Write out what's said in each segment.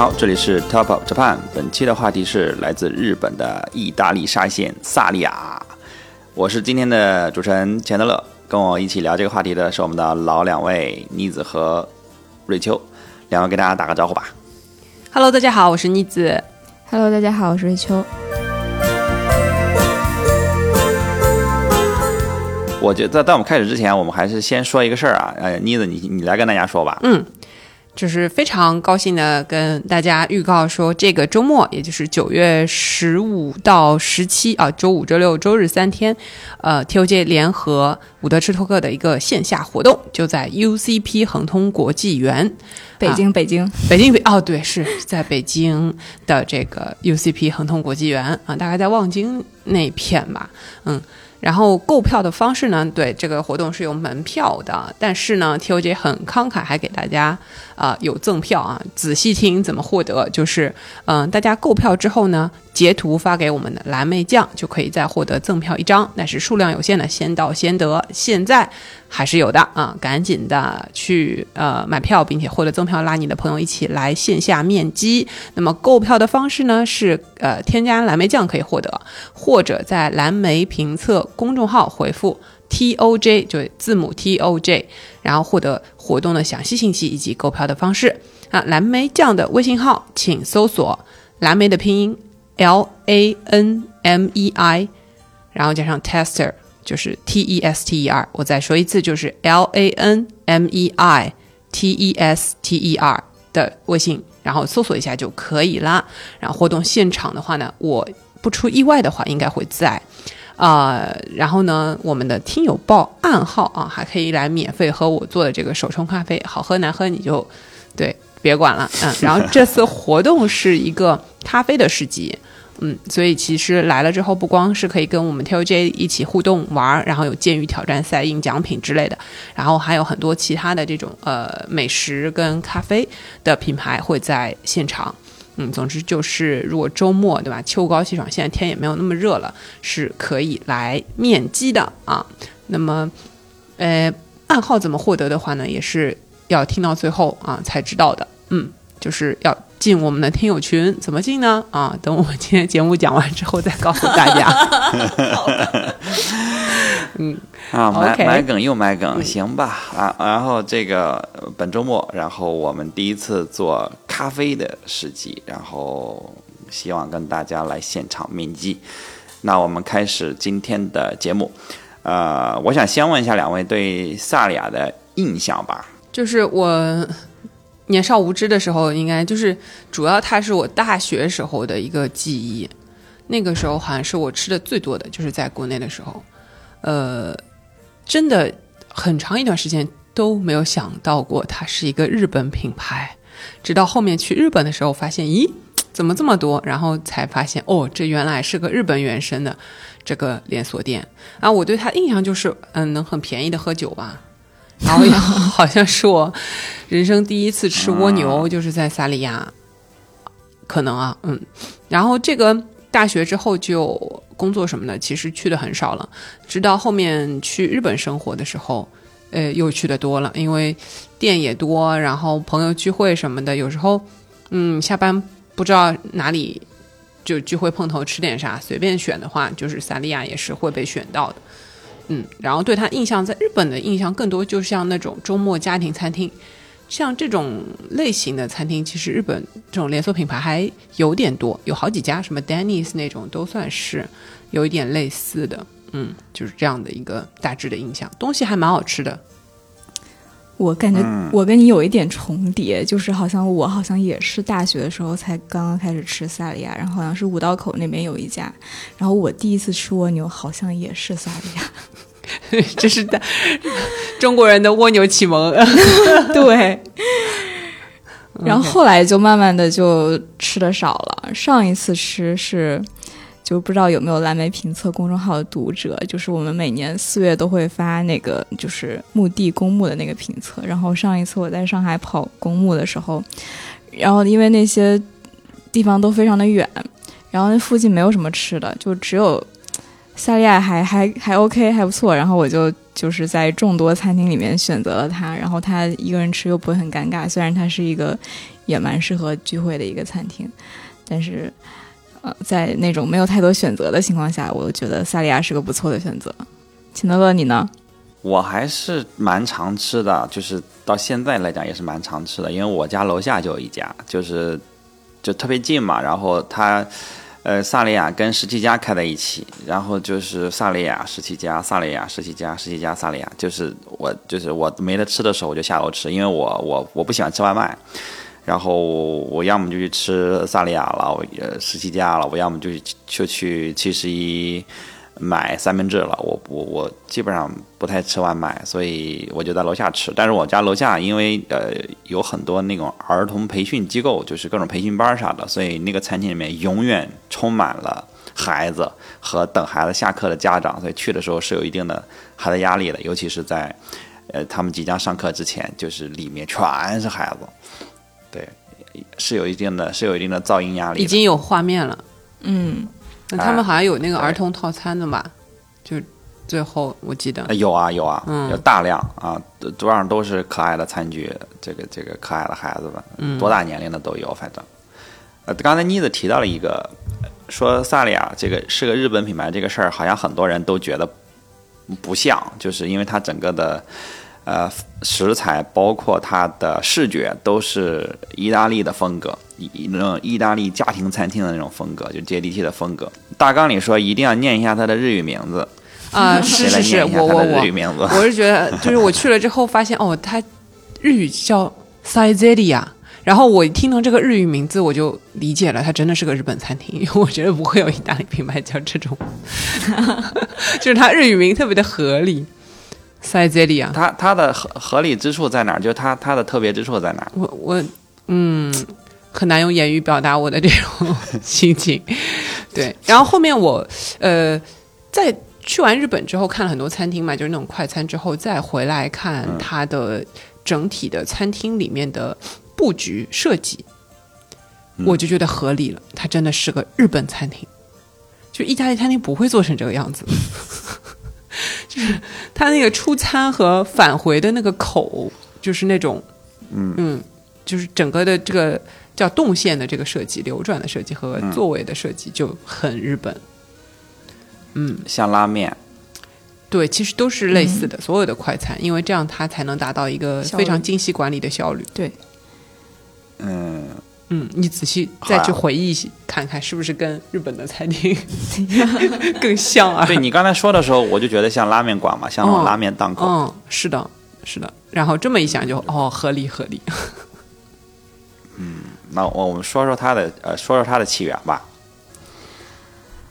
你好，这里是 Top of Japan。本期的话题是来自日本的意大利沙县萨利亚。我是今天的主持人钱德勒，跟我一起聊这个话题的是我们的老两位妮子和瑞秋。两位给大家打个招呼吧。Hello，大家好，我是妮子。Hello，大家好，我是瑞秋。我觉得在我们开始之前，我们还是先说一个事儿啊。呃，妮子，你你来跟大家说吧。嗯，就是非常高兴的跟大家预告说，这个周末，也就是九月十五到十七啊，周五、周六、周日三天，呃，TOJ 联合伍德吃托克的一个线下活动，就在 UCP 恒通国际园。北京，北京，北京北哦，对，是在北京的这个 UCP 恒通国际园啊，大概在望京那片吧，嗯。然后购票的方式呢？对这个活动是有门票的，但是呢，TOJ 很慷慨，还给大家啊、有赠票啊。仔细听怎么获得，就是嗯、大家购票之后呢，截图发给我们的蓝莓酱，就可以再获得赠票一张，但是数量有限的，先到先得。现在还是有的啊，赶紧的去呃买票，并且获得赠票，拉你的朋友一起来线下面基。那么购票的方式呢是呃添加蓝莓酱可以获得，或者在蓝莓评测公众号回复 T O J 就字母 T O J，然后获得活动的详细信息以及购票的方式。啊，蓝莓酱的微信号请搜索蓝莓的拼音 L A N M E I，然后加上 tester。就是 T E S T E R，我再说一次，就是 L A N M E I T E S T E R 的微信，然后搜索一下就可以啦。然后活动现场的话呢，我不出意外的话，应该会在。啊、然后呢，我们的听友报暗号啊，还可以来免费喝我做的这个手冲咖啡，好喝难喝你就对别管了，嗯。然后这次活动是一个咖啡的市集。嗯，所以其实来了之后，不光是可以跟我们 TOJ 一起互动玩，然后有剑鱼挑战赛、赢奖品之类的，然后还有很多其他的这种呃美食跟咖啡的品牌会在现场。嗯，总之就是如果周末对吧，秋高气爽，现在天也没有那么热了，是可以来面基的啊。那么，呃，暗号怎么获得的话呢，也是要听到最后啊才知道的。嗯，就是要。进我们的听友群怎么进呢？啊，等我们今天节目讲完之后再告诉大家。嗯啊，买买梗又买梗，行吧啊。然后这个本周末，然后我们第一次做咖啡的市集，然后希望跟大家来现场面基。那我们开始今天的节目。呃，我想先问一下两位对萨利亚的印象吧。就是我。年少无知的时候，应该就是主要它是我大学时候的一个记忆。那个时候好像是我吃的最多的，就是在国内的时候，呃，真的很长一段时间都没有想到过它是一个日本品牌。直到后面去日本的时候，发现咦，怎么这么多？然后才发现哦，这原来是个日本原生的这个连锁店啊！我对它印象就是，嗯，能很便宜的喝酒吧。然后 好像是我人生第一次吃蜗牛，就是在萨利亚，可能啊，嗯。然后这个大学之后就工作什么的，其实去的很少了。直到后面去日本生活的时候，呃，又去的多了，因为店也多，然后朋友聚会什么的，有时候嗯下班不知道哪里就聚会碰头吃点啥，随便选的话，就是萨利亚也是会被选到的。嗯，然后对他印象，在日本的印象更多就像那种周末家庭餐厅，像这种类型的餐厅，其实日本这种连锁品牌还有点多，有好几家，什么 Denny's 那种都算是有一点类似的。嗯，就是这样的一个大致的印象，东西还蛮好吃的。我感觉我跟你有一点重叠，就是好像我好像也是大学的时候才刚刚开始吃萨莉亚，然后好像是五道口那边有一家，然后我第一次吃蜗牛好像也是萨莉亚，这是的 中国人的蜗牛启蒙。对。然后后来就慢慢的就吃的少了，上一次吃是。就不知道有没有蓝莓评测公众号的读者，就是我们每年四月都会发那个就是墓地公墓的那个评测。然后上一次我在上海跑公墓的时候，然后因为那些地方都非常的远，然后那附近没有什么吃的，就只有萨利亚还还还 OK 还不错。然后我就就是在众多餐厅里面选择了它，然后它一个人吃又不会很尴尬，虽然它是一个也蛮适合聚会的一个餐厅。但是，呃，在那种没有太多选择的情况下，我觉得萨利亚是个不错的选择。秦德勒，你呢？我还是蛮常吃的，就是到现在来讲也是蛮常吃的，因为我家楼下就有一家，就是就特别近嘛。然后它，呃，萨利亚跟十七家开在一起，然后就是萨利亚十七家，萨利亚十七家，十七家萨利亚。就是我就是我没得吃的时候，我就下楼吃，因为我我我不喜欢吃外卖。然后我要么就去吃萨利亚了，呃十七家了，我要么就就去七十一。买三明治了，我我我基本上不太吃外卖，所以我就在楼下吃。但是我家楼下因为呃有很多那种儿童培训机构，就是各种培训班啥的，所以那个餐厅里面永远充满了孩子和等孩子下课的家长，所以去的时候是有一定的孩子压力的，尤其是在呃他们即将上课之前，就是里面全是孩子，对，是有一定的是有一定的噪音压力。已经有画面了，嗯。那他们好像有那个儿童套餐的吧？就最后我记得有啊有啊，有大量啊，桌上都是可爱的餐具，这个这个可爱的孩子们，多大年龄的都有，反正。呃，刚才妮子提到了一个，说萨利亚这个是个日本品牌，这个事儿好像很多人都觉得不像，就是因为它整个的。呃，食材包括它的视觉都是意大利的风格，意那种意大利家庭餐厅的那种风格，就接地气的风格。大纲里说一定要念一下它的日语名字啊，是 是是，我我我，我是觉得就是我去了之后发现哦，它日语叫 Saizelia，然后我听到这个日语名字我就理解了，它真的是个日本餐厅，因 为我觉得不会有意大利品牌叫这种，就是它日语名特别的合理。塞这里啊，它它的合合理之处在哪儿？就它它的特别之处在哪儿？我我嗯，很难用言语表达我的这种心情。对，然后后面我呃，在去完日本之后看了很多餐厅嘛，就是那种快餐之后再回来看它的整体的餐厅里面的布局设计，我就觉得合理了。它真的是个日本餐厅，就意大利餐厅不会做成这个样子。就是他那个出餐和返回的那个口，就是那种，嗯嗯，就是整个的这个叫动线的这个设计、流转的设计和座位的设计就很日本。嗯，像拉面，对，其实都是类似的，所有的快餐，因为这样它才能达到一个非常精细管理的效率。对，嗯。嗯，你仔细再去回忆看看，是不是跟日本的餐厅 更像啊？对你刚才说的时候，我就觉得像拉面馆嘛，像那种拉面档口。嗯，是的，是的。然后这么一想，就哦，合理合理。嗯，那我我们说说它的呃，说说它的起源吧。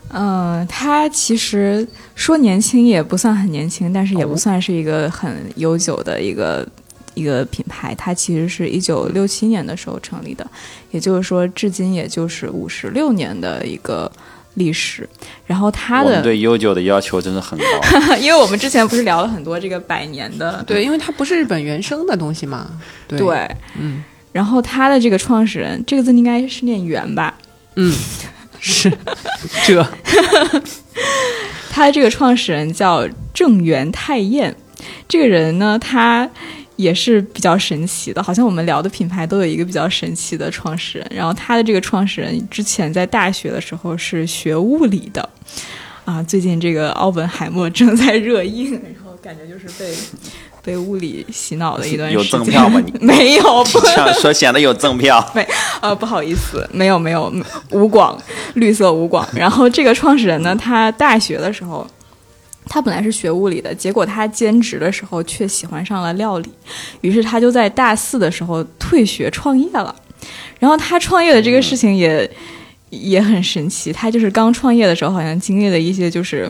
嗯，它其实说年轻也不算很年轻，但是也不算是一个很悠久的一个。一个品牌，它其实是一九六七年的时候成立的，也就是说，至今也就是五十六年的一个历史。然后它的对悠久的要求真的很高，因为我们之前不是聊了很多这个百年的，对，因为它不是日本原生的东西嘛。对，嗯。然后它的这个创始人，这个字应该是念“元”吧？嗯，是这。他的这个创始人叫郑元太彦，这个人呢，他。也是比较神奇的，好像我们聊的品牌都有一个比较神奇的创始人。然后他的这个创始人之前在大学的时候是学物理的，啊，最近这个奥本海默正在热映，然后感觉就是被被物理洗脑的一段时间。有赠票吗？你没有，说显得有赠票。没啊，不好意思，没有没有无广，绿色无广。然后这个创始人呢，他大学的时候。他本来是学物理的，结果他兼职的时候却喜欢上了料理，于是他就在大四的时候退学创业了。然后他创业的这个事情也也很神奇，他就是刚创业的时候好像经历了一些就是。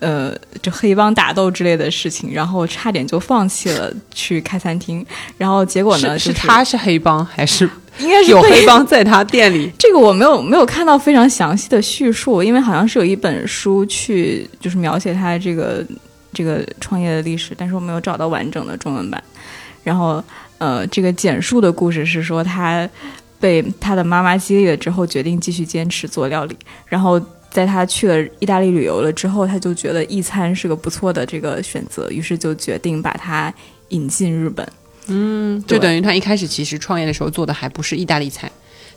呃，就黑帮打斗之类的事情，然后差点就放弃了去开餐厅，然后结果呢？是他是黑帮还是应该是有黑 帮在他店里？这个我没有没有看到非常详细的叙述，因为好像是有一本书去就是描写他这个这个创业的历史，但是我没有找到完整的中文版。然后呃，这个简述的故事是说他被他的妈妈激励了之后，决定继续坚持做料理，然后。在他去了意大利旅游了之后，他就觉得意餐是个不错的这个选择，于是就决定把它引进日本。嗯，就等于他一开始其实创业的时候做的还不是意大利菜，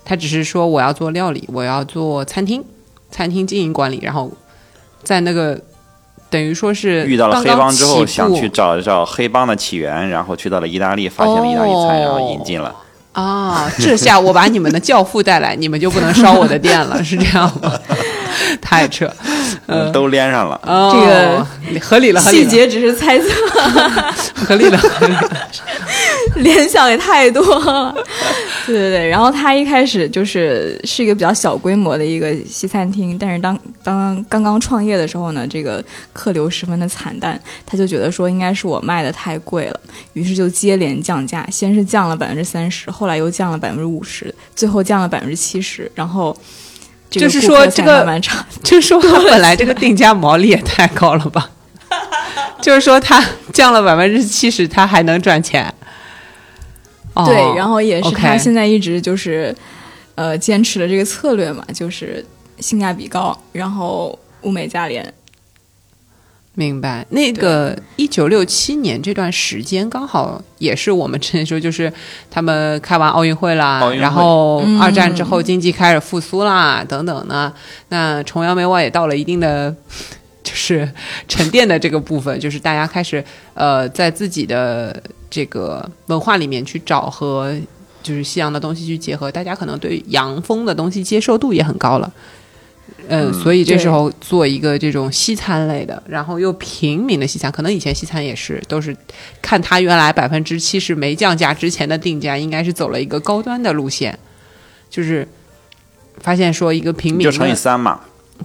他只是说我要做料理，我要做餐厅，餐厅经营管理，然后在那个等于说是遇到了黑帮之后，想去找一找黑帮的起源，然后去到了意大利，发现了意大利菜，哦然后引进了。啊，这下我把你们的教父带来，你们就不能烧我的店了，是这样吗？太扯，嗯，都连上了。哦，这个合理了，合理了，细节只是猜测，合理了，合理了。联想也太多了。对对对，然后他一开始就是是一个比较小规模的一个西餐厅，但是当当刚刚创业的时候呢，这个客流十分的惨淡，他就觉得说应该是我卖的太贵了，于是就接连降价，先是降了百分之三十，后来又降了百分之五十，最后降了百分之七十，然后这个就是说这个 就是说他本来这个定价毛利也太高了吧？就是说他降了百分之七十，他还能赚钱。哦、对，然后也是他现在一直就是，呃，坚持的这个策略嘛，就是性价比高，然后物美价廉。明白。那个一九六七年这段时间，刚好也是我们之前说，就是他们开完奥运会啦，会然后嗯二战之后经济开始复苏啦，等等呢。那崇洋媚外也到了一定的。就是沉淀的这个部分，就是大家开始呃，在自己的这个文化里面去找和就是西洋的东西去结合，大家可能对洋风的东西接受度也很高了。呃，嗯。所以这时候做一个这种西餐类的，然后又平民的西餐，可能以前西餐也是都是看它原来百分之七十没降价之前的定价，应该是走了一个高端的路线，就是发现说一个平民就乘以三嘛，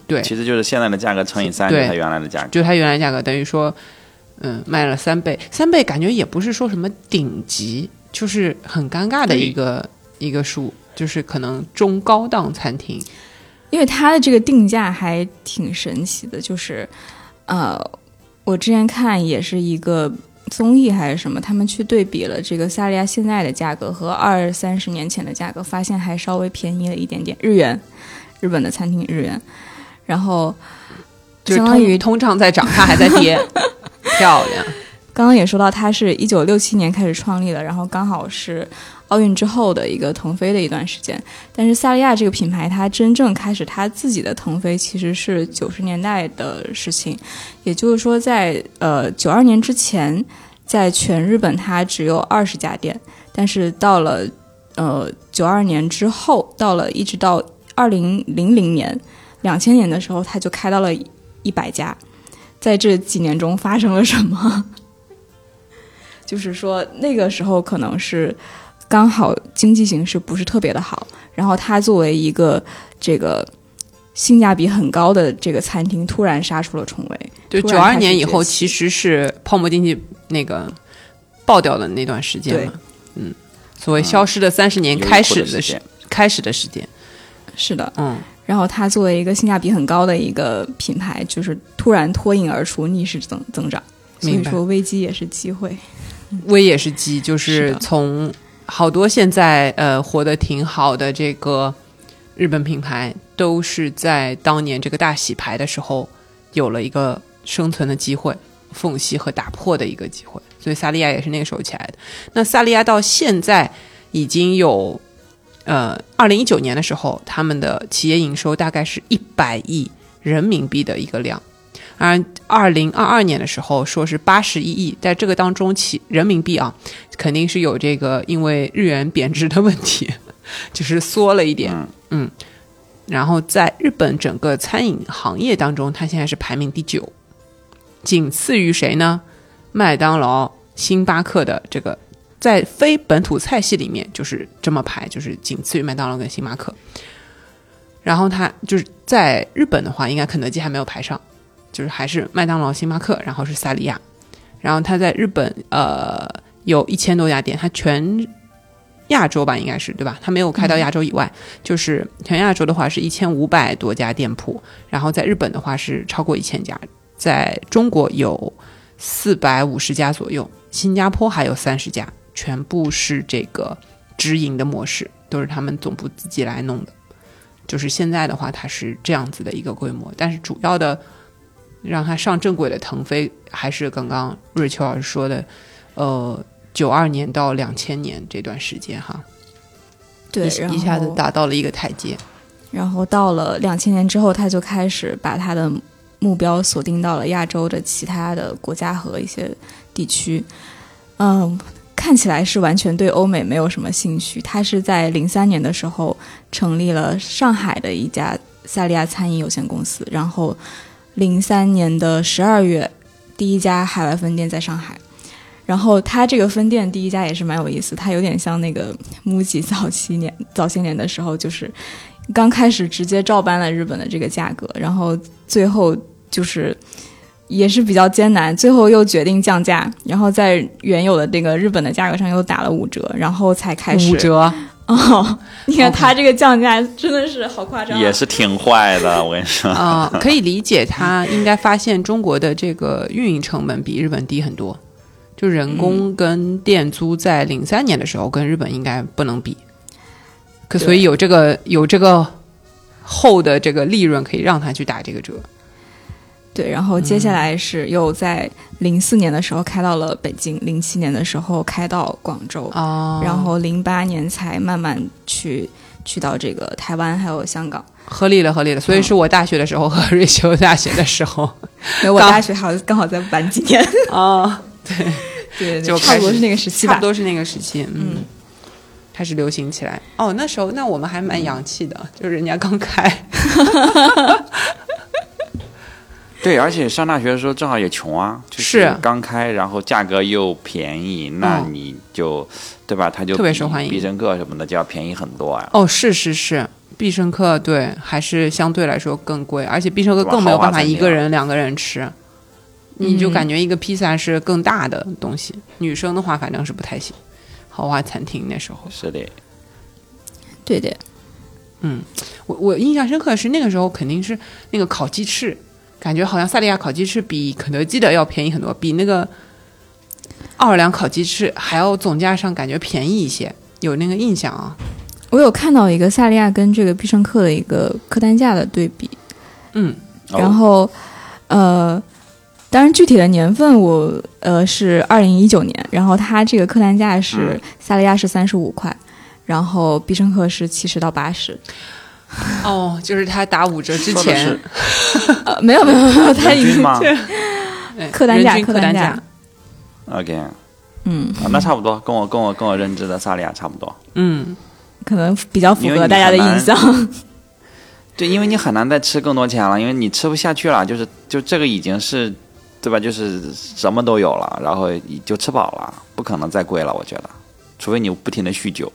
对，其实就是现在的价格乘以三，就它原来的价格。就它原来价格等于说，嗯，卖了三倍，三倍感觉也不是说什么顶级，就是很尴尬的一个一个数，就是可能中高档餐厅。因为它的这个定价还挺神奇的，就是，呃，我之前看也是一个综艺还是什么，他们去对比了这个萨利亚现在的价格和二三十年前的价格，发现还稍微便宜了一点点，日元，日本的餐厅日元，然后就相当于通通胀在涨，它还在跌，漂亮。刚刚也说到，它是一九六七年开始创立的，然后刚好是奥运之后的一个腾飞的一段时间。但是萨利亚这个品牌，它真正开始它自己的腾飞，其实是九十年代的事情。也就是说在，呃九二年之前，在全日本它只有二十家店，但是到了呃九二年之后，到了一直到二零零零年、两千年的时候，它就开到了一百家。在这几年中发生了什么？就是说那个时候可能是刚好经济形势不是特别的好，然后他作为一个这个性价比很高的这个餐厅，突然杀出了重围。对九二年以后，其实是泡沫经济那个爆掉的那段时间嘛。嗯，所谓消失的三十年开始的时开始的时间。是的，嗯，然后它作为一个性价比很高的一个品牌，就是突然脱颖而出，逆势增增长。所以说危机也是机会。危也是机，就是从好多现在呃活得挺好的这个日本品牌，都是在当年这个大洗牌的时候有了一个生存的机会、缝隙和打破的一个机会，所以萨利亚也是那个时候起来的。那萨利亚到现在已经有呃，二零一九年的时候，他们的企业营收大概是一百亿人民币的一个量。而二零二二年的时候说是八十一亿，在这个当中起人民币啊，肯定是有这个因为日元贬值的问题，就是缩了一点，嗯然后在日本整个餐饮行业当中，它现在是排名第九，仅次于谁呢？麦当劳、星巴克的这个在非本土菜系里面就是这么排，就是仅次于麦当劳跟星巴克。然后它就是在日本的话，应该肯德基还没有排上，就是还是麦当劳、星巴克，然后是萨莉亚。然后它在日本呃有一千多家店，它全亚洲吧应该是对吧？它没有开到亚洲以外，就是全亚洲的话是一千五百多家店铺，然后在日本的话是超过一千家，在中国有四百五十家左右，新加坡还有三十家，全部是这个直营的模式，都是他们总部自己来弄的。就是现在的话，它是这样子的一个规模，但是主要的让它上正轨的腾飞，还是刚刚瑞秋老师说的，呃，九二年到两千年这段时间哈，对，一一下子达到了一个台阶。然后到了两千年之后，他就开始把他的目标锁定到了亚洲的其他的国家和一些地区。嗯，看起来是完全对欧美没有什么兴趣。他是在零三年的时候成立了上海的一家萨利亚餐饮有限公司，然后零三年的十二月，第一家海外分店在上海。然后他这个分店第一家也是蛮有意思，它有点像那个木吉早期年早些年的时候，就是刚开始直接照搬了日本的这个价格，然后最后就是也是比较艰难，最后又决定降价，然后在原有的这个日本的价格上又打了五折，然后才开始五折，哦。你看他这个降价真的是好夸张啊、也是挺坏的，我跟你说。啊、可以理解，他应该发现中国的这个运营成本比日本低很多，就人工跟店租在零三年的时候跟日本应该不能比，可所以有这个有这个厚的这个利润可以让他去打这个折。对，然后接下来是又在零四年的时候开到了北京，零七年的时候开到广州，哦，然后零八年才慢慢去去到这个台湾还有香港。合理了，合理了。所以是我大学的时候和 瑞秋大学的时候 因为我大学好像刚好在晚几年，哦，对对就差不多是那个时期吧差不。多是那个时期，嗯。开始流行起来哦，那时候那我们还蛮洋气的，就是人家刚开，对，而且上大学的时候正好也穷啊，就是刚开，然后价格又便宜，那嗯你就，对吧？他就特别受欢迎必胜客什么的就要便宜很多啊。哦，是是是，必胜客对还是相对来说更贵，而且必胜客更没有办法一个人、两个人吃，你就感觉一个披萨是更大的东西。女生的话，反正是不太行。豪华餐厅那时候，是的，对的。嗯，我我印象深刻的是那个时候肯定是那个烤鸡翅，感觉好像萨莉亚烤鸡翅比肯德基的要便宜很多，比那个奥尔良烤鸡翅还要总价上感觉便宜一些，有那个印象啊。我有看到一个萨利亚跟这个必胜客的一个客单价的对比，嗯，哦。然后呃，当然具体的年份我呃是二零一九年，然后它这个客单价是、萨利亚是三十五块，然后必胜客是七十到八十，哦，就是他打五折之前，呃，没有没有没有，他已经人均吗哎 客单价客单价价，？OK，啊，嗯，那差不多，跟我跟我跟我认知的萨利亚差不多。嗯，可能比较符合大家的印象。对，因为你很难再吃更多钱了，因为你吃不下去了，就是就这个已经是，对吧？就是什么都有了，然后就吃饱了，不可能再贵了，我觉得，除非你不停的酗酒。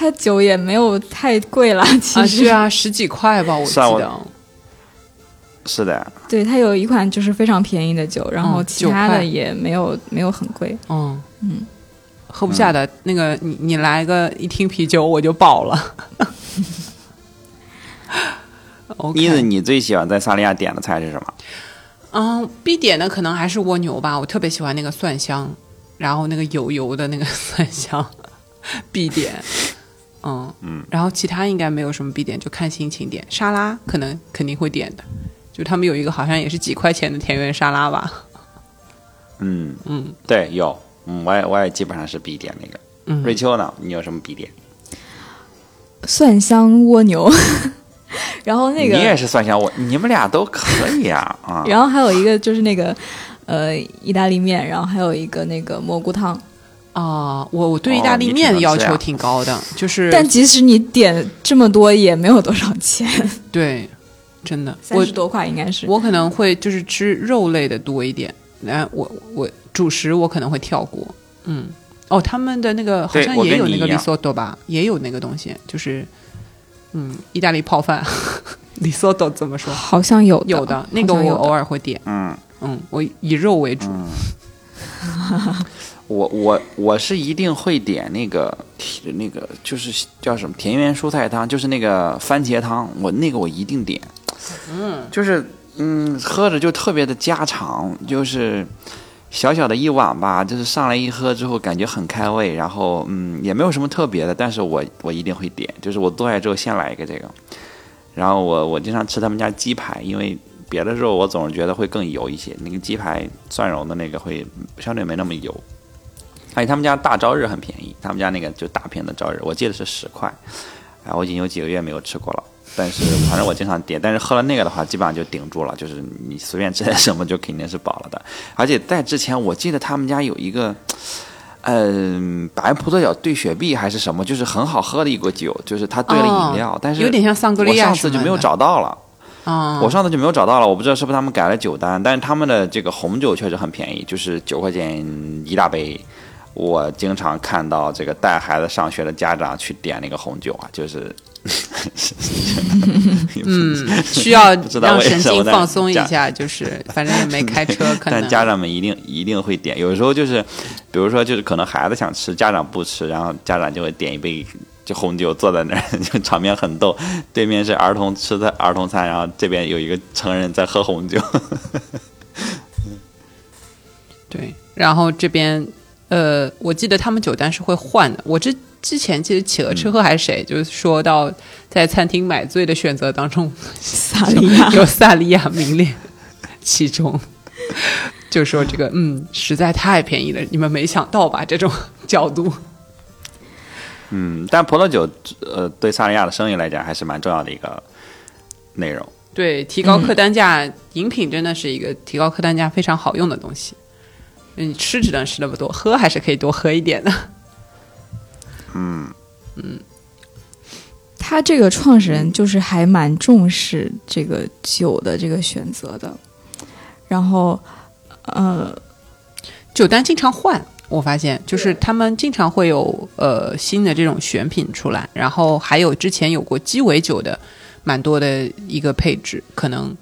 它酒也没有太贵了，其啊，实、是啊，十几块吧，我记得。是的，对，它有一款就是非常便宜的酒，然后嗯其他的也没有没有很贵。嗯嗯，喝不下的、那个，你你来个一听啤酒我就饱了。OK，妮子，你最喜欢在萨利亚点的菜是什么？嗯，必点的可能还是蜗牛吧，我特别喜欢那个蒜香，然后那个油油的那个蒜香，必点。嗯嗯，然后其他应该没有什么必点，就看心情点。沙拉可能肯定会点的，就他们有一个好像也是几块钱的田园沙拉吧。嗯嗯对，有，嗯，我也我也基本上是必点那个。嗯，瑞秋呢？你有什么必点？蒜香蜗牛，然后那个你也是蒜香我，你们俩都可以啊 啊！然后还有一个就是那个呃意大利面，然后还有一个那个蘑菇汤。啊、我我对意哦大利面的要求挺高的，就是但即使你点这么多，也没有多少钱，对，真的，我三十多块应该是。我可能会就是吃肉类的多一点，然后我我主食我可能会跳过，嗯，哦，他们的那个好像也有那个 risotto 吧，也有那个东西，就是嗯，意大利泡饭 risotto 怎么说？好像有的有的那个我偶尔会点，嗯，嗯，我以肉为主，我我我是一定会点那个那个就是叫什么田园蔬菜汤，就是那个番茄汤，我那个我一定点。嗯，就是嗯，喝着就特别的家常，就是小小的一碗吧，就是上来一喝之后感觉很开胃，然后嗯也没有什么特别的，但是我我一定会点，就是我做来之后先来一个这个，然后我我经常吃他们家鸡排，因为。别的肉我总是觉得会更油一些，那个鸡排蒜蓉的那个会相对没那么油，而且他们家大朝日很便宜，他们家那个就大瓶的朝日，我记得是十块。哎，我已经有几个月没有吃过了，但是反正我经常点。但是喝了那个的话，基本上就顶住了，就是你随便吃点什么就肯定是饱了的。而且在之前，我记得他们家有一个，嗯，白葡萄酒兑雪碧还是什么，就是很好喝的一个酒，就是它兑了饮料，但是有点像桑格利亚我上次就没有找到了。啊，我上次就没有找到了，我不知道是不是他们改了酒单，但是他们的这个红酒确实很便宜，就是九块钱一大杯。我经常看到这个带孩子上学的家长去点那个红酒啊，就是 嗯，需要让神经放松一下，就是 反正也没开车，可能但家长们一定一定会点，有时候就是，比如说就是可能孩子想吃，家长不吃，然后家长就会点一杯就红酒，坐在那儿，就场面很逗。对面是儿童吃的儿童餐，然后这边有一个成人在喝红酒。对，然后这边呃，我记得他们酒单是会换的。我之之前记得企鹅吃喝还是谁，就是说到在餐厅买醉的选择当中，萨利亚 有萨利亚名列其中，就说这个嗯实在太便宜了，你们没想到吧？这种角度，嗯，但葡萄酒呃对萨利亚的生意来讲还是蛮重要的一个内容。对提高客单价，饮品真的是一个提高客单价非常好用的东西。你吃只能吃那么多，喝还是可以多喝一点的。嗯。嗯。他这个创始人就是还蛮重视这个酒的这个选择的，然后呃，酒单经常换，我发现就是他们经常会有呃新的这种选品出来，然后还有之前有过鸡尾酒的蛮多的一个配置，可能，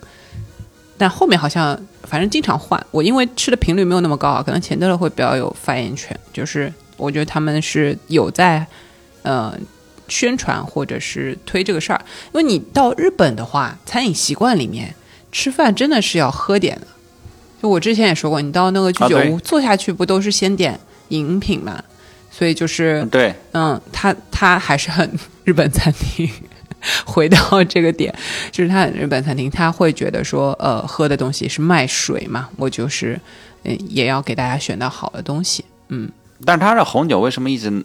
但后面好像反正经常换。我因为吃的频率没有那么高啊，可能钱德勒会比较有发言权，就是我觉得他们是有在呃宣传或者是推这个事儿，因为你到日本的话，餐饮习惯里面吃饭真的是要喝点的。就我之前也说过，你到那个居酒屋、坐下去，不都是先点饮品嘛？所以就是，对，嗯，他他还是很 日本餐厅。回到这个点，就是他日本餐厅，他会觉得说，呃，喝的东西是卖水嘛，我就是，嗯，也要给大家选到好的东西，嗯。但是他的红酒为什么一直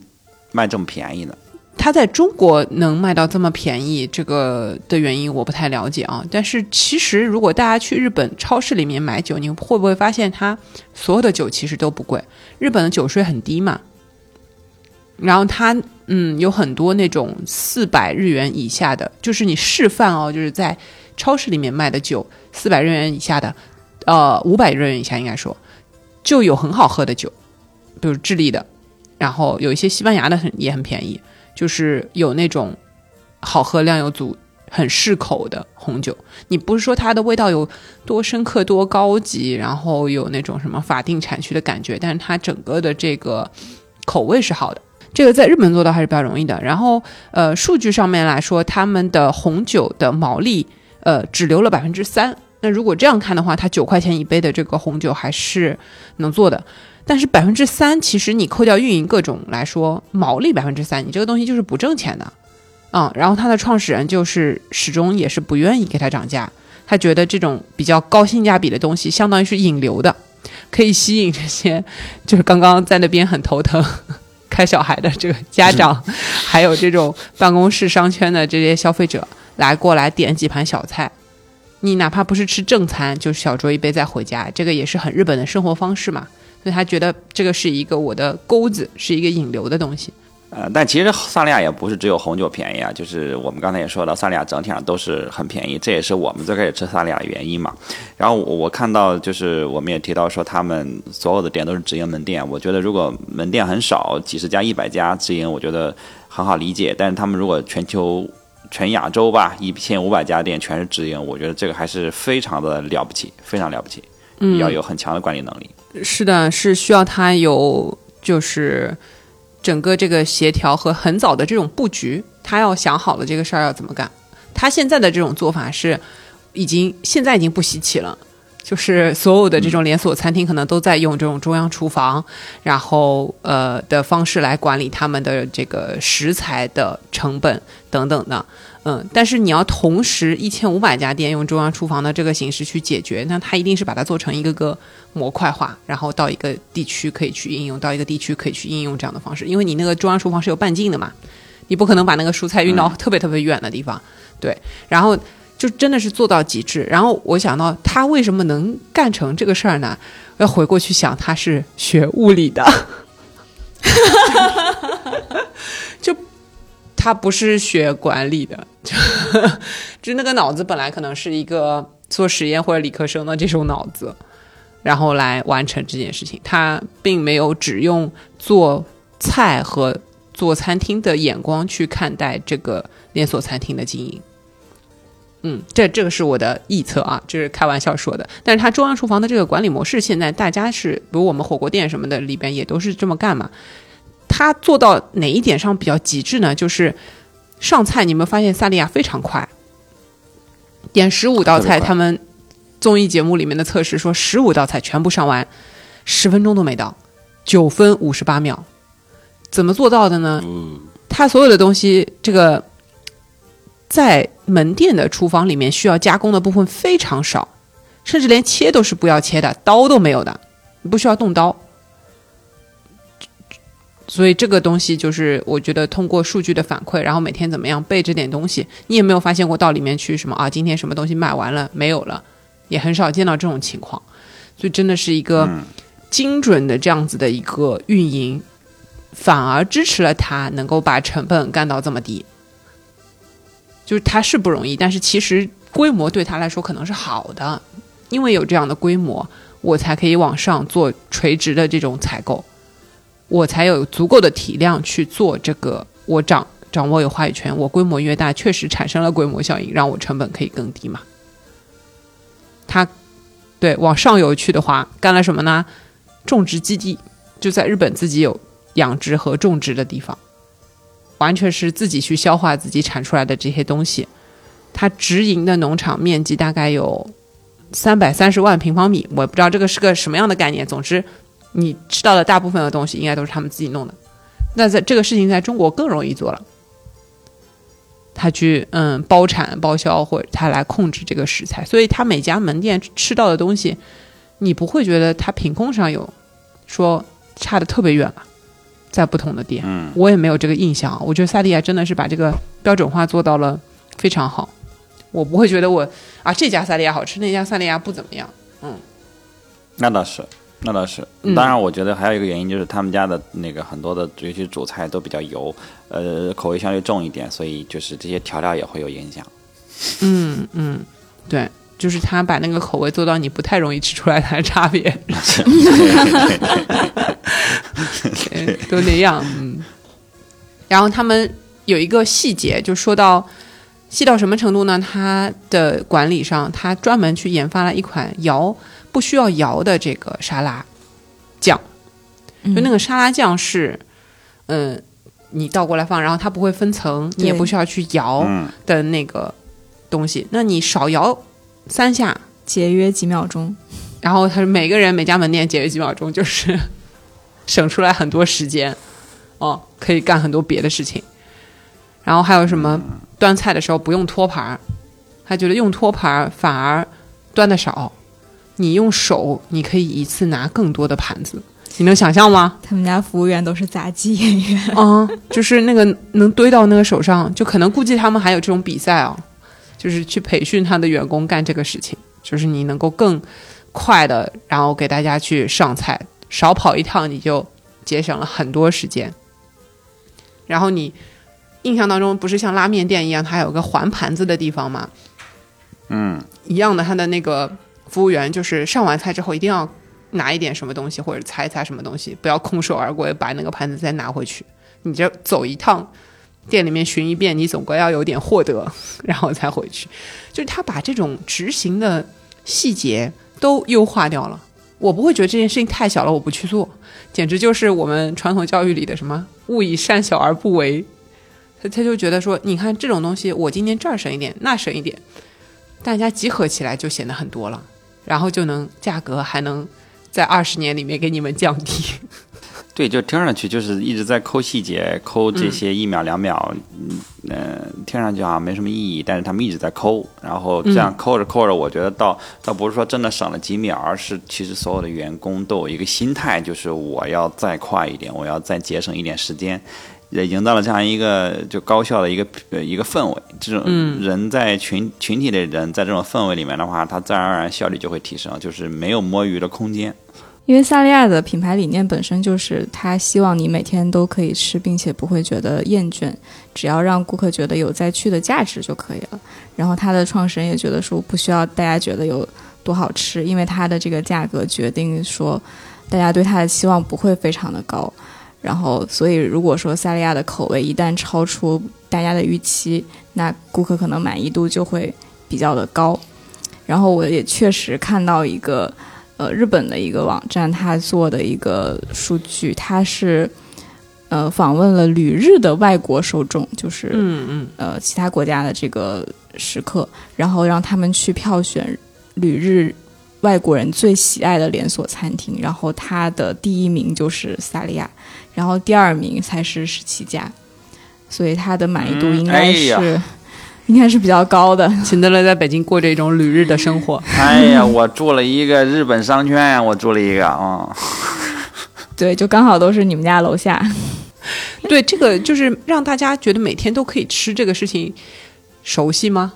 卖这么便宜呢？它在中国能卖到这么便宜，这个的原因我不太了解啊。但是其实如果大家去日本超市里面买酒，你会不会发现它所有的酒其实都不贵？日本的酒税很低嘛，然后它嗯有很多那种四百日元以下的，就是你示范哦，就是在超市里面卖的酒，四百日元以下的，呃五百日元以下应该说就有很好喝的酒，比如智利的，然后有一些西班牙的很也很便宜。就是有那种好喝、量又足、很适口的红酒。你不是说它的味道有多深刻、多高级，然后有那种什么法定产区的感觉，但是它整个的这个口味是好的。这个在日本做到还是比较容易的。然后，呃，数据上面来说，他们的红酒的毛利，呃，只留了百分之三。那如果这样看的话，它九块钱一杯的这个红酒还是能做的。但是百分之三，其实你扣掉运营各种来说，毛利百分之三，你这个东西就是不挣钱的，啊、然后他的创始人就是始终也是不愿意给他涨价，他觉得这种比较高性价比的东西，相当于是引流的，可以吸引这些就是刚刚在那边很头疼开小孩的这个家长，还有这种办公室商圈的这些消费者来过来点几盘小菜。你哪怕不是吃正餐，就是小酌一杯再回家，这个也是很日本的生活方式嘛。所以他觉得这个是一个我的钩子，是一个引流的东西。呃，但其实萨利亚也不是只有红酒便宜啊，就是我们刚才也说了，萨利亚整体上都是很便宜，这也是我们最开始吃萨利亚的原因嘛。然后我我看到就是我们也提到说，他们所有的店都是直营门店，我觉得如果门店很少，几十家、一百家直营，我觉得很好理解。但是他们如果全球、全亚洲吧，一千五百家店全是直营，我觉得这个还是非常的了不起，非常了不起，嗯要有很强的管理能力。是的，是需要他有就是整个这个协调和很早的这种布局，他要想好了这个事儿要怎么干。他现在的这种做法是已经现在已经不稀奇了，就是所有的这种连锁餐厅可能都在用这种中央厨房，然后呃的方式来管理他们的这个食材的成本等等的，嗯，但是你要同时一千五百家店用中央厨房的这个形式去解决，那它一定是把它做成一个个模块化，然后到一个地区可以去应用，到一个地区可以去应用这样的方式，因为你那个中央厨房是有半径的嘛，你不可能把那个蔬菜运到特别特别远的地方，对，然后。就真的是做到极致。然后我想到他为什么能干成这个事儿呢？要回过去想，他是学物理的，就他不是学管理的，就那个脑子本来可能是一个做实验或者理科生的这种脑子，然后来完成这件事情。他并没有只用做菜和做餐厅的眼光去看待这个连锁餐厅的经营。嗯，这这个是我的臆测啊，这是开玩笑说的。但是它中央厨房的这个管理模式，现在大家是，比如我们火锅店什么的里边也都是这么干嘛。它做到哪一点上比较极致呢？就是上菜，你有没有发现萨莉亚非常快，点十五道菜，他们综艺节目里面的测试说十五道菜全部上完，十分钟都没到，九分五十八秒，怎么做到的呢？他所有的东西，这个。在门店的厨房里面，需要加工的部分非常少，甚至连切都是不要切的，刀都没有的，不需要动刀。所以这个东西就是我觉得通过数据的反馈，然后每天怎么样备这点东西，你也没有发现过到里面去什么啊？今天什么东西卖完了没有了，也很少见到这种情况。所以真的是一个精准的这样子的一个运营，反而支持了他能够把成本干到这么低。就是它是不容易，但是其实规模对他来说可能是好的，因为有这样的规模，我才可以往上做垂直的这种采购，我才有足够的体量去做这个。我掌掌握有话语权，我规模越大，确实产生了规模效应，让我成本可以更低嘛。他对往上游去的话，干了什么呢？种植基地就在日本自己有养殖和种植的地方。完全是自己去消化自己产出来的这些东西，它直营的农场面积大概有三百三十万平方米，我不知道这个是个什么样的概念。总之，你吃到的大部分的东西应该都是他们自己弄的。那在这个事情在中国更容易做了，他去嗯包产包销，或者他来控制这个食材，所以他每家门店吃到的东西，你不会觉得它品控上有说差的特别远了。在不同的店，嗯我也没有这个印象。我觉得萨利亚真的是把这个标准化做到了非常好。我不会觉得我啊这家萨莉亚好吃，那家萨莉亚不怎么样。嗯，那倒是，那倒是。当然，我觉得还有一个原因就是他们家的那个很多的尤其主菜都比较油，呃，口味相对重一点，所以就是这些调料也会有影响。嗯嗯，对。就是他把那个口味做到你不太容易吃出来它的差别，都那样。嗯，然后他们有一个细节，就说到细到什么程度呢？他的管理上，他专门去研发了一款摇不需要摇的这个沙拉酱，就那个沙拉酱是，嗯，你倒过来放，然后它不会分层，你也不需要去摇的那个东西。那你少摇。三下节约几秒钟，然后他说每个人每家门店节约几秒钟，就是 省出来很多时间，哦，可以干很多别的事情。然后还有什么端菜的时候不用托盘，他觉得用托盘反而端的少，你用手你可以一次拿更多的盘子，你能想象吗？他们家服务员都是杂技演员啊，就是那个能堆到那个手上，就可能估计他们还有这种比赛啊。就是去培训他的员工干这个事情，就是你能够更快的，然后给大家去上菜，少跑一趟你就节省了很多时间。然后你印象当中不是像拉面店一样，它有个还盘子的地方吗？嗯，一样的，他的那个服务员就是上完菜之后一定要拿一点什么东西或者擦一擦什么东西，不要空手而归，把那个盘子再拿回去，你就走一趟。店里面巡一遍，你总归要有点获得，然后才回去。就是他把这种执行的细节都优化掉了。我不会觉得这件事情太小了，我不去做，简直就是我们传统教育里的什么“勿以善小而不为”。他他就觉得说，你看这种东西，我今天这儿省一点，那省一点，大家集合起来就显得很多了。然后就能价格还能在二十年里面给你们降低。对，就听上去就是一直在抠细节，抠这些一秒两秒，嗯，呃听上去好像没什么意义，但是他们一直在抠，然后这样抠着抠着，我觉得倒倒不是说真的省了几秒，而是其实所有的员工都有一个心态，就是我要再快一点，我要再节省一点时间。也营造了这样一个就高效的一个呃一个氛围，这种人在群群体的人在这种氛围里面的话，他自然而然效率就会提升，就是没有摸鱼的空间。因为萨利亚的品牌理念本身就是，他希望你每天都可以吃，并且不会觉得厌倦，只要让顾客觉得有再去的价值就可以了。然后他的创始人也觉得说，不需要大家觉得有多好吃，因为它的这个价格决定说，大家对它的期望不会非常的高。然后，所以如果说萨利亚的口味一旦超出大家的预期，那顾客可能满意度就会比较的高。然后我也确实看到一个。呃，日本的一个网站，它做的一个数据，它是呃访问了旅日的外国受众，就是嗯嗯。呃其他国家的这个食客，然后让他们去票选旅日外国人最喜爱的连锁餐厅，然后他的第一名就是萨利亚，然后第二名才是十七家，所以他的满意度应该嗯哎是、呀应该是比较高的。秦德勒在北京过这种旅日的生活。哎呀，我住了一个日本商圈呀，我住了一个啊、对，就刚好都是你们家楼下。对，这个就是让大家觉得每天都可以吃这个事情熟悉吗？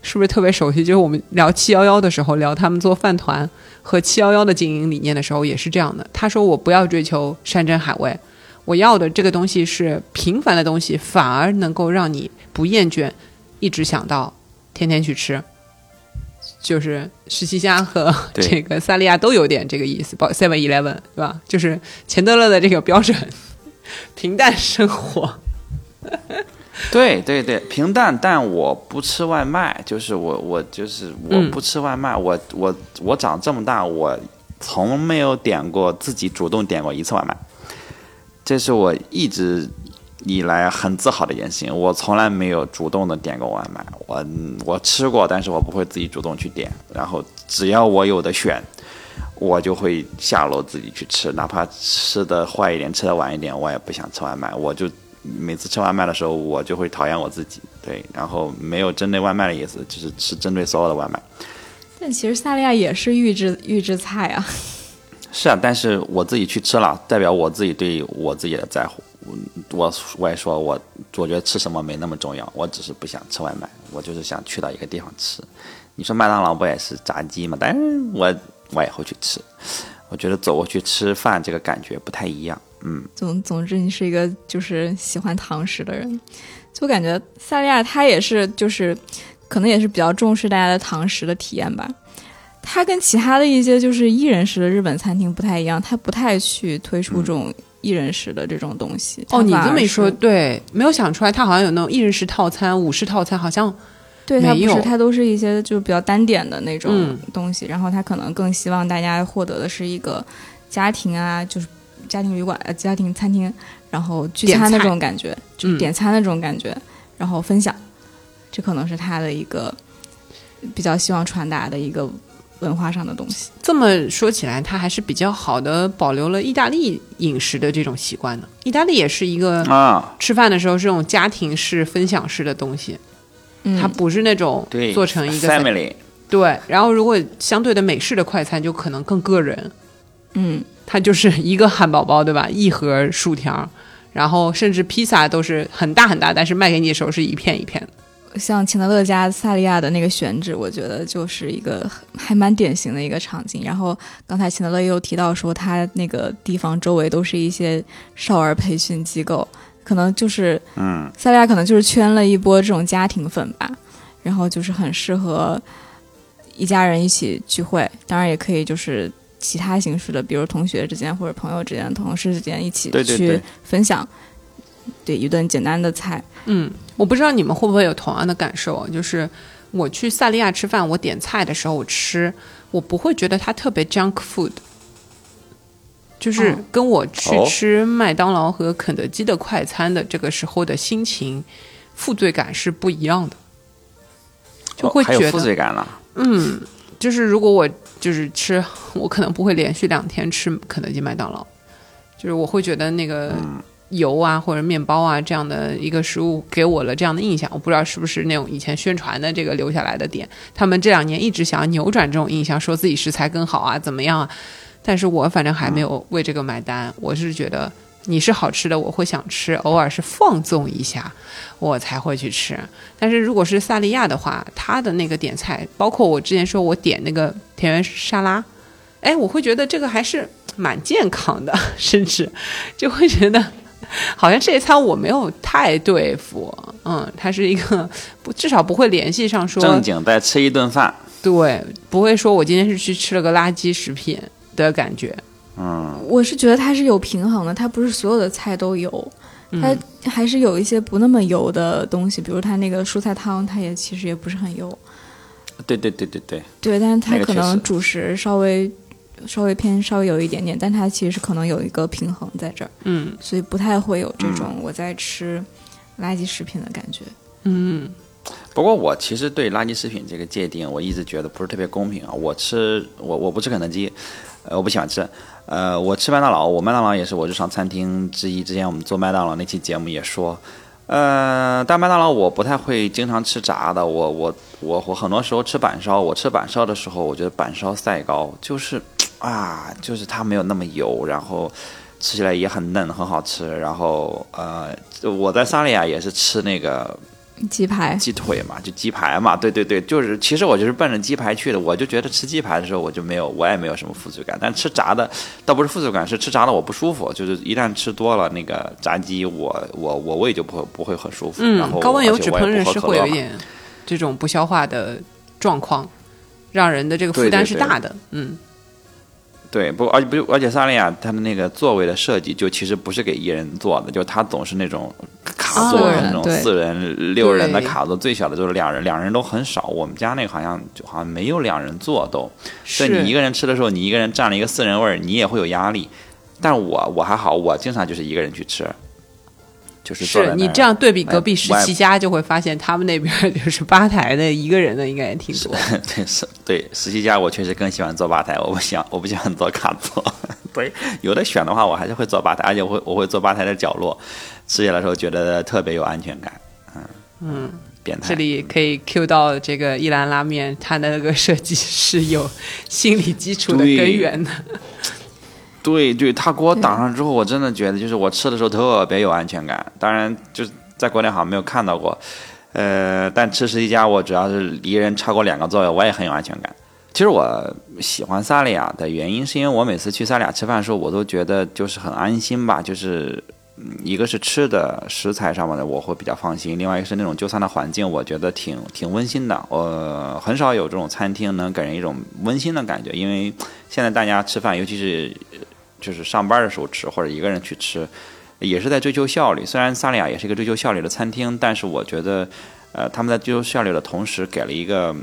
是不是特别熟悉？就是我们聊七幺幺的时候，聊他们做饭团和七幺幺的经营理念的时候，也是这样的。他说我不要追求山珍海味，我要的这个东西是平凡的东西，反而能够让你不厌倦，一直想到天天去吃。就是十七家和这个萨利亚都有点这个意思，包 Seven Eleven 对吧？就是钱德勒的这个标准，平淡生活。对对对，平淡，但我不吃外卖，就是我我就是我嗯不吃外卖，我我我长这么大，我从没有点过自己主动点过一次外卖，这是我一直以来很自豪的言行。我从来没有主动的点过外卖，我我吃过，但是我不会自己主动去点，然后只要我有的选。我就会下楼自己去吃，哪怕吃的坏一点，吃的晚一点，我也不想吃外卖。我就每次吃外卖的时候，我就会讨厌我自己，对，然后没有针对外卖的意思，就是吃针对所有的外卖。但其实萨利亚也是预制预制菜啊。是啊，但是我自己去吃了，代表我自己对我自己的在乎。我我也说我我觉得吃什么没那么重要，我只是不想吃外卖，我就是想去到一个地方吃。你说麦当劳不也是炸鸡吗？但是我我也会去吃。我觉得走过去吃饭这个感觉不太一样。嗯，总总之，你是一个就是喜欢堂食的人，就感觉萨利亚他也是就是可能也是比较重视大家的堂食的体验吧。他跟其他的一些就是一人食的日本餐厅不太一样，他不太去推出这种一人食的这种东西。哦，你这么一说，对，没有想出来，他好像有那种一人食套餐、五式套餐，好像对他不是，他都是一些就比较单点的那种嗯东西，然后他可能更希望大家获得的是一个家庭啊，就是家庭旅馆、呃家庭餐厅，然后聚餐的这种感觉，就点餐的这种感觉，然后分享，这可能是他的一个比较希望传达的一个文化上的东西。这么说起来，它还是比较好的保留了意大利饮食的这种习惯的。意大利也是一个啊，吃饭的时候是这种家庭式、分享式的东西，嗯，它不是那种，做成一个 family，对。然后如果相对的美式的快餐就可能更个人，嗯，它就是一个汉堡包，对吧？一盒薯条，然后甚至披萨都是很大很大，但是卖给你的时候是一片一片的。像钱德勒家萨利亚的那个选址，我觉得就是一个还蛮典型的一个场景。然后刚才钱德勒也有提到说，他那个地方周围都是一些少儿培训机构，可能就是嗯，萨利亚可能就是圈了一波这种家庭粉吧，然后就是很适合一家人一起聚会，当然也可以就是其他形式的，比如同学之间或者朋友之间、同事之间一起去对对对。分享，对一顿简单的菜。嗯，我不知道你们会不会有同样的感受，啊就是我去萨利亚吃饭，我点菜的时候我吃，我不会觉得它特别 junk food，就是哦。跟我去哦。吃麦当劳和肯德基的快餐的这个时候的心情负罪感是不一样的，就会觉得，负罪感了。嗯，就是如果我就是吃，我可能不会连续两天吃肯德基、麦当劳，就是我会觉得那个油啊或者面包啊这样的一个食物给我了这样的印象，我不知道是不是那种以前宣传的这个留下来的点，他们这两年一直想要扭转这种印象，说自己食材更好啊，怎么样啊？但是我反正还没有为这个买单，我是觉得你是好吃的，我会想吃，偶尔是放纵一下，我才会去吃。但是如果是萨利亚的话，他的那个点菜，包括我之前说我点那个田园沙拉，哎，我会觉得这个还是蛮健康的，甚至 就会觉得好像这一餐我没有太对付，嗯，它是一个不至少不会联系上说正经在吃一顿饭，对，不会说我今天是去吃了个垃圾食品的感觉。嗯，我是觉得它是有平衡的，它不是所有的菜都有，它嗯还是有一些不那么油的东西，比如它那个蔬菜汤，它也其实也不是很油，对对对对对，对，但是它可能主食稍微稍微偏稍微有一点点，但它其实可能有一个平衡在这儿，嗯所以不太会有这种我在吃垃圾食品的感觉。嗯不过我其实对垃圾食品这个界定，我一直觉得不是特别公平啊。我吃我我不吃肯德基，呃，我不喜欢吃。呃，我吃麦当劳，我麦当劳也是我日常餐厅之一。之前我们做麦当劳那期节目也说，呃，但麦当劳我不太会经常吃炸的。我我我我很多时候吃板烧，我吃板烧的时候，我觉得板烧赛高就是啊，就是它没有那么油，然后吃起来也很嫩，很好吃。然后呃，我在萨利亚也是吃那个鸡排，鸡腿嘛，就鸡排嘛，对对对，就是其实我就是奔着鸡排去的，我就觉得吃鸡排的时候我就没有，我也没有什么负罪感，但吃炸的倒不是负罪感，是吃炸的我不舒服，就是一旦吃多了那个炸鸡，我我我胃就不会不会很舒服，然后嗯，高温油脂烹饪是会有一点这种不消化的状况，让人的这个负担对对对是大的。嗯对，不，而且不，而且萨莉亚他的那个座位的设计，就其实不是给一人坐的，就他总是那种卡座，那种四人、六人的卡座，最小的就是两人，两人都很少。我们家那个好像就好像没有两人座都，所以你一个人吃的时候，你一个人占了一个四人位，你也会有压力。但我我还好，我经常就是一个人去吃，就是你这样对比隔壁十七家，就会发现他们那边就是吧台的一个人的应该也挺多。对是，对十七家我确实更喜欢坐吧台，我不想我不喜欢坐卡座。对，有的选的话，我还是会坐吧台，而且我会我会坐吧台的角落，吃起来的时候觉得特别有安全感。嗯嗯。这里可以 Q 到这个一兰拉面，它的那个设计是有心理基础的根源的。对对，他给我挡上之后，我真的觉得就是我吃的时候特别有安全感。当然，就是在国内好像没有看到过，呃，但吃十一家，我只要是离人超过两个座位，我也很有安全感。其实我喜欢萨利亚的原因，是因为我每次去萨利亚吃饭的时候，我都觉得就是很安心吧，就是。一个是吃的食材上面的我会比较放心，另外一个是那种就餐的环境，我觉得挺挺温馨的。呃，很少有这种餐厅能给人一种温馨的感觉，因为现在大家吃饭，尤其是就是上班的时候吃，或者一个人去吃，也是在追求效率。虽然萨利亚也是一个追求效率的餐厅，但是我觉得，呃，他们在追求效率的同时，给了一个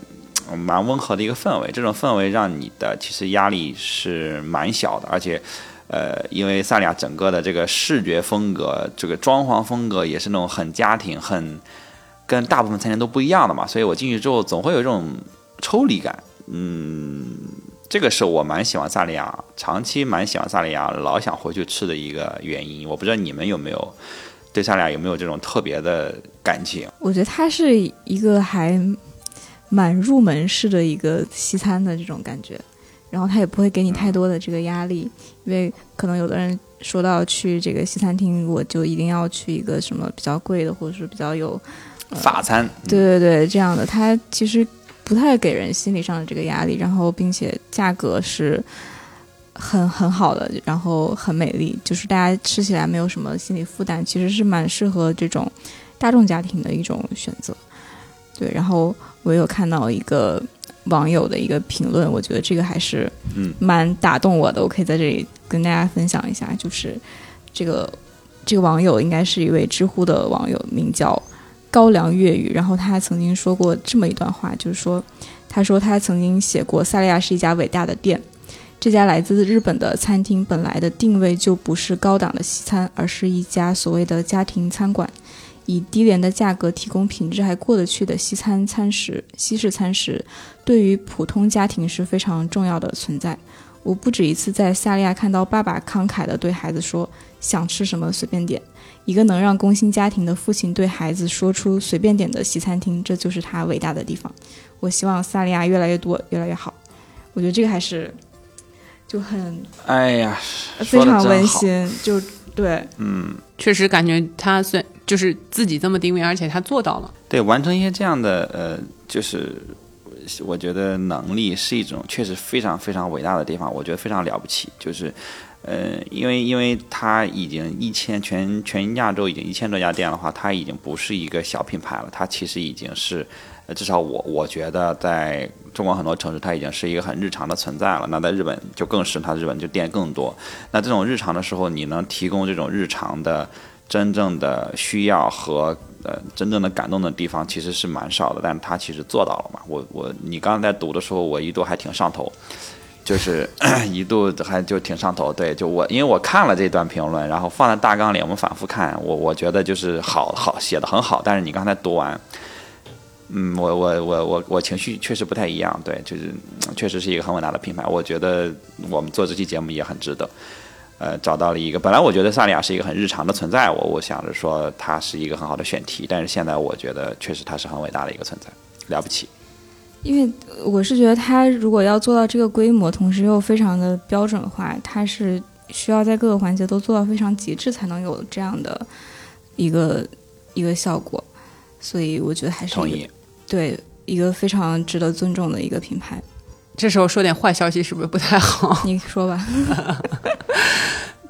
蛮温和的一个氛围。这种氛围让你的其实压力是蛮小的，而且。呃，因为萨利亚整个的这个视觉风格、这个装潢风格也是那种很家庭、很跟大部分餐厅都不一样的嘛，所以我进去之后总会有一种抽离感。嗯，这个是我蛮喜欢萨利亚，长期蛮喜欢萨利亚，老想回去吃的一个原因。我不知道你们有没有对萨利亚有没有这种特别的感情？我觉得它是一个还蛮入门式的一个西餐的这种感觉，然后他也不会给你太多的这个压力，因为可能有的人说到去这个西餐厅，我就一定要去一个什么比较贵的，或者是比较有法餐，对对对这样的，它其实不太给人心理上的这个压力，然后并且价格是很很好的，然后很美丽，就是大家吃起来没有什么心理负担，其实是蛮适合这种大众家庭的一种选择。对，然后我有看到一个网友的一个评论，我觉得这个还是嗯蛮打动我的，我可以在这里跟大家分享一下，就是这个这个网友应该是一位知乎的网友，名叫高粱粤语，然后他曾经说过这么一段话，就是说，他说他曾经写过萨利亚是一家伟大的店，这家来自日本的餐厅本来的定位就不是高档的西餐，而是一家所谓的家庭餐馆。以低廉的价格提供品质还过得去的西餐餐食、西式餐食，对于普通家庭是非常重要的存在。我不止一次在萨利亚看到爸爸慷慨地对孩子说：“想吃什么随便点。”一个能让工薪家庭的父亲对孩子说出“随便点”的西餐厅，这就是他伟大的地方。我希望萨利亚越来越多，越来越好。我觉得这个还是就很哎呀，非常温馨，就对，嗯，确实感觉他虽就是自己这么定位，而且他做到了。对，完成一些这样的呃，就是我觉得能力是一种确实非常非常伟大的地方，我觉得非常了不起。就是呃，因为因为它已经一千全全亚洲已经一千多家店的话，它已经不是一个小品牌了，它其实已经是。呃至少我我觉得，在中国很多城市，它已经是一个很日常的存在了。那在日本就更是，它日本就店更多。那这种日常的时候，你能提供这种日常的真正的需要和呃真正的感动的地方，其实是蛮少的。但是他其实做到了嘛。我我你刚才在读的时候，我一度还挺上头，就是 一度还就挺上头。对，就我因为我看了这段评论，然后放在大纲里，我们反复看。我我觉得就是好好写的很好，但是你刚才读完。嗯，我我我我我情绪确实不太一样，对，就是确实是一个很伟大的品牌。我觉得我们做这期节目也很值得。呃，找到了一个，本来我觉得萨利亚是一个很日常的存在，我我想着说它是一个很好的选题，但是现在我觉得确实它是很伟大的一个存在，了不起。因为我是觉得他如果要做到这个规模，同时又非常的标准化，它是需要在各个环节都做到非常极致，才能有这样的一个一个效果。所以我觉得还是同意。对一个非常值得尊重的一个品牌。这时候说点坏消息是不是不太好？你说吧，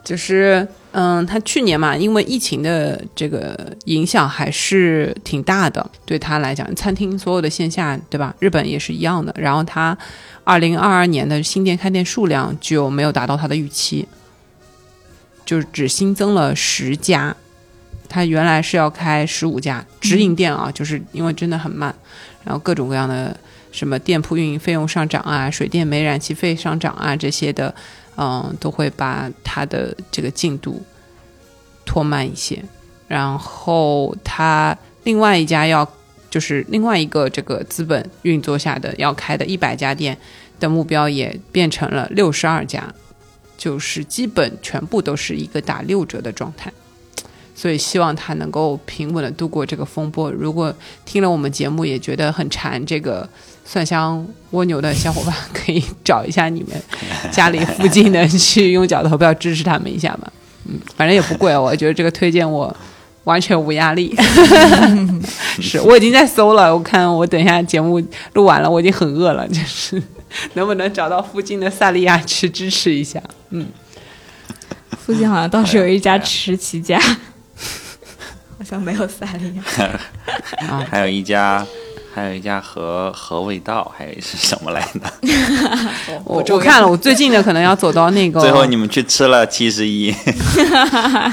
就是，嗯，他去年嘛，因为疫情的这个影响还是挺大的，对他来讲，餐厅所有的线下，对吧？日本也是一样的。然后他二零二二年的新店开店数量就没有达到他的预期，就是只新增了十家。他原来是要开十五家直营店啊，就是因为真的很慢，然后各种各样的什么店铺运营费用上涨啊、水电煤燃气费上涨啊这些的，嗯，都会把它的这个进度拖慢一些。然后他另外一家要就是另外一个这个资本运作下的要开的一百家店的目标也变成了六十二家，就是基本全部都是一个打六折的状态。所以希望他能够平稳的度过这个风波。如果听了我们节目也觉得很馋这个蒜香蜗牛的小伙伴，可以找一下你们 家里附近的去用脚投票支持他们一下吧。嗯，反正也不贵，我觉得这个推荐我完全无压力。是我已经在搜了，我看我等一下节目录完了，我已经很饿了，就是 能不能找到附近的萨利亚去支持一下？嗯，附近好像倒是有一家吃奇家，好像没有萨利亚。啊，还有一家，还有一家和和味道，还有是什么来的？我我看了，我最近的可能要走到那个，最后你们去吃了七十一，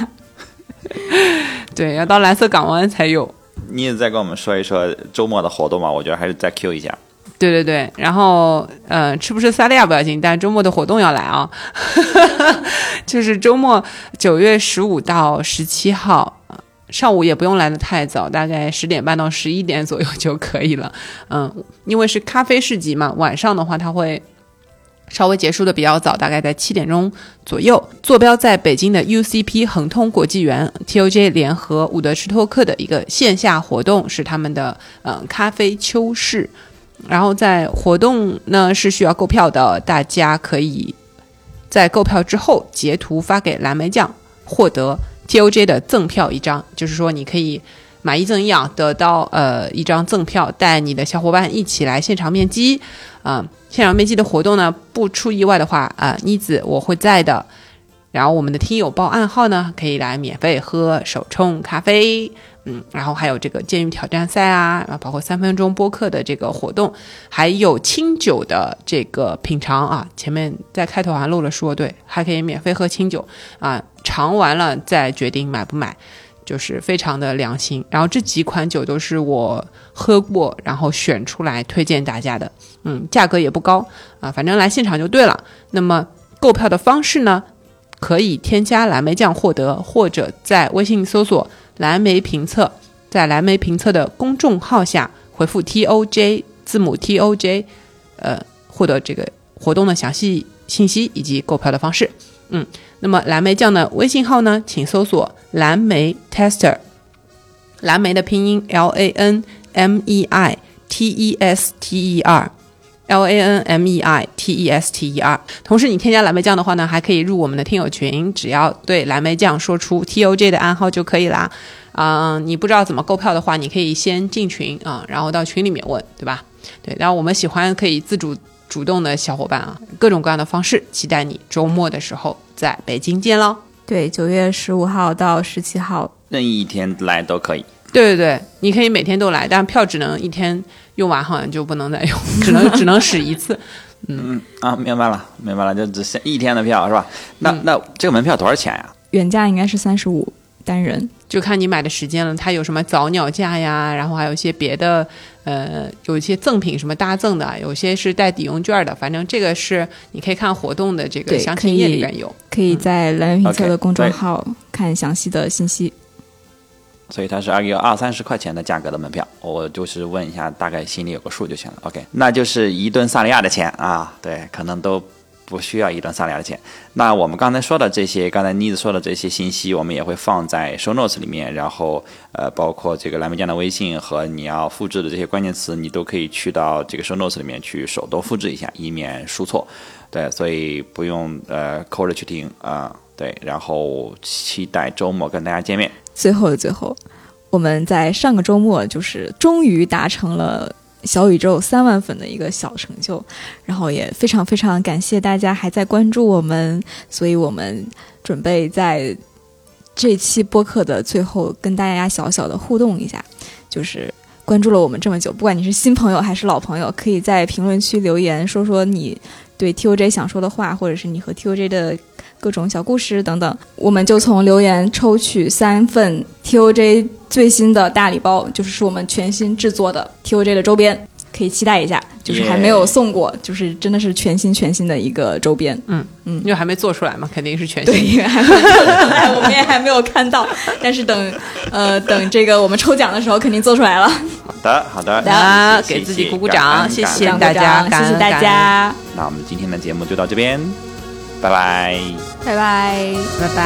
对，要到蓝色港湾才有。你也再跟我们说一说周末的活动嘛，我觉得还是再 Q 一下。对对对，然后呃，吃不吃萨莉亚不要紧，但周末的活动要来啊，就是周末九月十五到十七号，呃上午也不用来的太早，大概十点半到十一点左右就可以了。嗯，因为是咖啡市集嘛，晚上的话它会稍微结束的比较早，大概在七点钟左右。坐标在北京的 UCP 恒通国际园 TOJ 联合伍德施托克的一个线下活动，是他们的嗯咖啡秋市。然后在活动呢是需要购票的，大家可以在购票之后截图发给蓝莓酱，获得 TOJ 的赠票一张。就是说你可以买一赠一啊，得到呃一张赠票，带你的小伙伴一起来现场面基。啊、现场面基的活动呢，不出意外的话啊、妮子我会在的。然后我们的听友报暗号呢，可以来免费喝手冲咖啡。嗯，然后还有这个监狱挑战赛啊，然后包括三分钟播客的这个活动，还有清酒的这个品尝啊。前面在开头还漏了说，对，还可以免费喝清酒啊，尝完了再决定买不买，就是非常的良心。然后这几款酒都是我喝过，然后选出来推荐大家的，嗯，价格也不高啊，反正来现场就对了。那么购票的方式呢，可以添加蓝莓酱获得，或者在微信搜索。蓝莓评测在蓝莓评测的公众号下回复 T O J 字母 T O J，呃，获得这个活动的详细信息以及购票的方式。嗯，那么蓝莓酱的微信号呢，请搜索蓝莓 Tester，蓝莓的拼音 L A N M E I T E S T E R。L A N M E I T E S T E R。同时，你添加蓝莓酱的话呢，还可以入我们的听友群，只要对蓝莓酱说出 T O J 的暗号就可以啦。啊、你不知道怎么购票的话，你可以先进群啊、然后到群里面问，对吧？对，然后我们喜欢可以自主主动的小伙伴啊，各种各样的方式，期待你周末的时候在北京见喽。对，九月十五号到十七号，任意一天来都可以。对对对，你可以每天都来，但票只能一天用完，好像就不能再用，只能只能使一次。嗯啊，明白了，明白了，就只限一天的票是吧？那、那这个门票多少钱呀？原价应该是三十五单人。就看你买的时间了，它有什么早鸟价呀，然后还有一些别的，呃，有一些赠品什么搭赠的，有些是带抵用券的，反正这个是你可以看活动的这个详情页里边有。可以在蓝莓评测的公众号看详细的信息。所以它是二个二三十块钱的价格的门票，我就是问一下，大概心里有个数就行了。OK，那就是一顿萨莉亚的钱啊，对，可能都不需要一顿三两的钱。那我们刚才说的这些，刚才妮子说的这些信息，我们也会放在 show notes 里面，然后呃，包括这个蓝莓酱的微信和你要复制的这些关键词，你都可以去到这个 show notes 里面去手动复制一下，以免输错。对，所以不用呃抠着去听啊、对，然后期待周末跟大家见面。最后的最后，我们在上个周末就是终于达成了小宇宙三万粉的一个小成就，然后也非常非常感谢大家还在关注我们，所以我们准备在这期播客的最后跟大家小小的互动一下，就是。关注了我们这么久，不管你是新朋友还是老朋友，可以在评论区留言说说你对 TOJ 想说的话，或者是你和 TOJ 的各种小故事等等，我们就从留言抽取三份 TOJ 最新的大礼包，就是是我们全新制作的 TOJ 的周边，可以期待一下。就是还没有送过就是真的是全新全新的一个周边。嗯嗯因为还没做出来嘛，肯定是全新对，新。因为还没有做出来，我们也还没有看到，但是等呃等这个我们抽奖的时候肯定做出来了。好的，好的，啊，谢谢给自己鼓鼓掌，谢谢大家，谢谢大。家，那我们今天的节目就到这边，拜拜。拜拜。拜拜。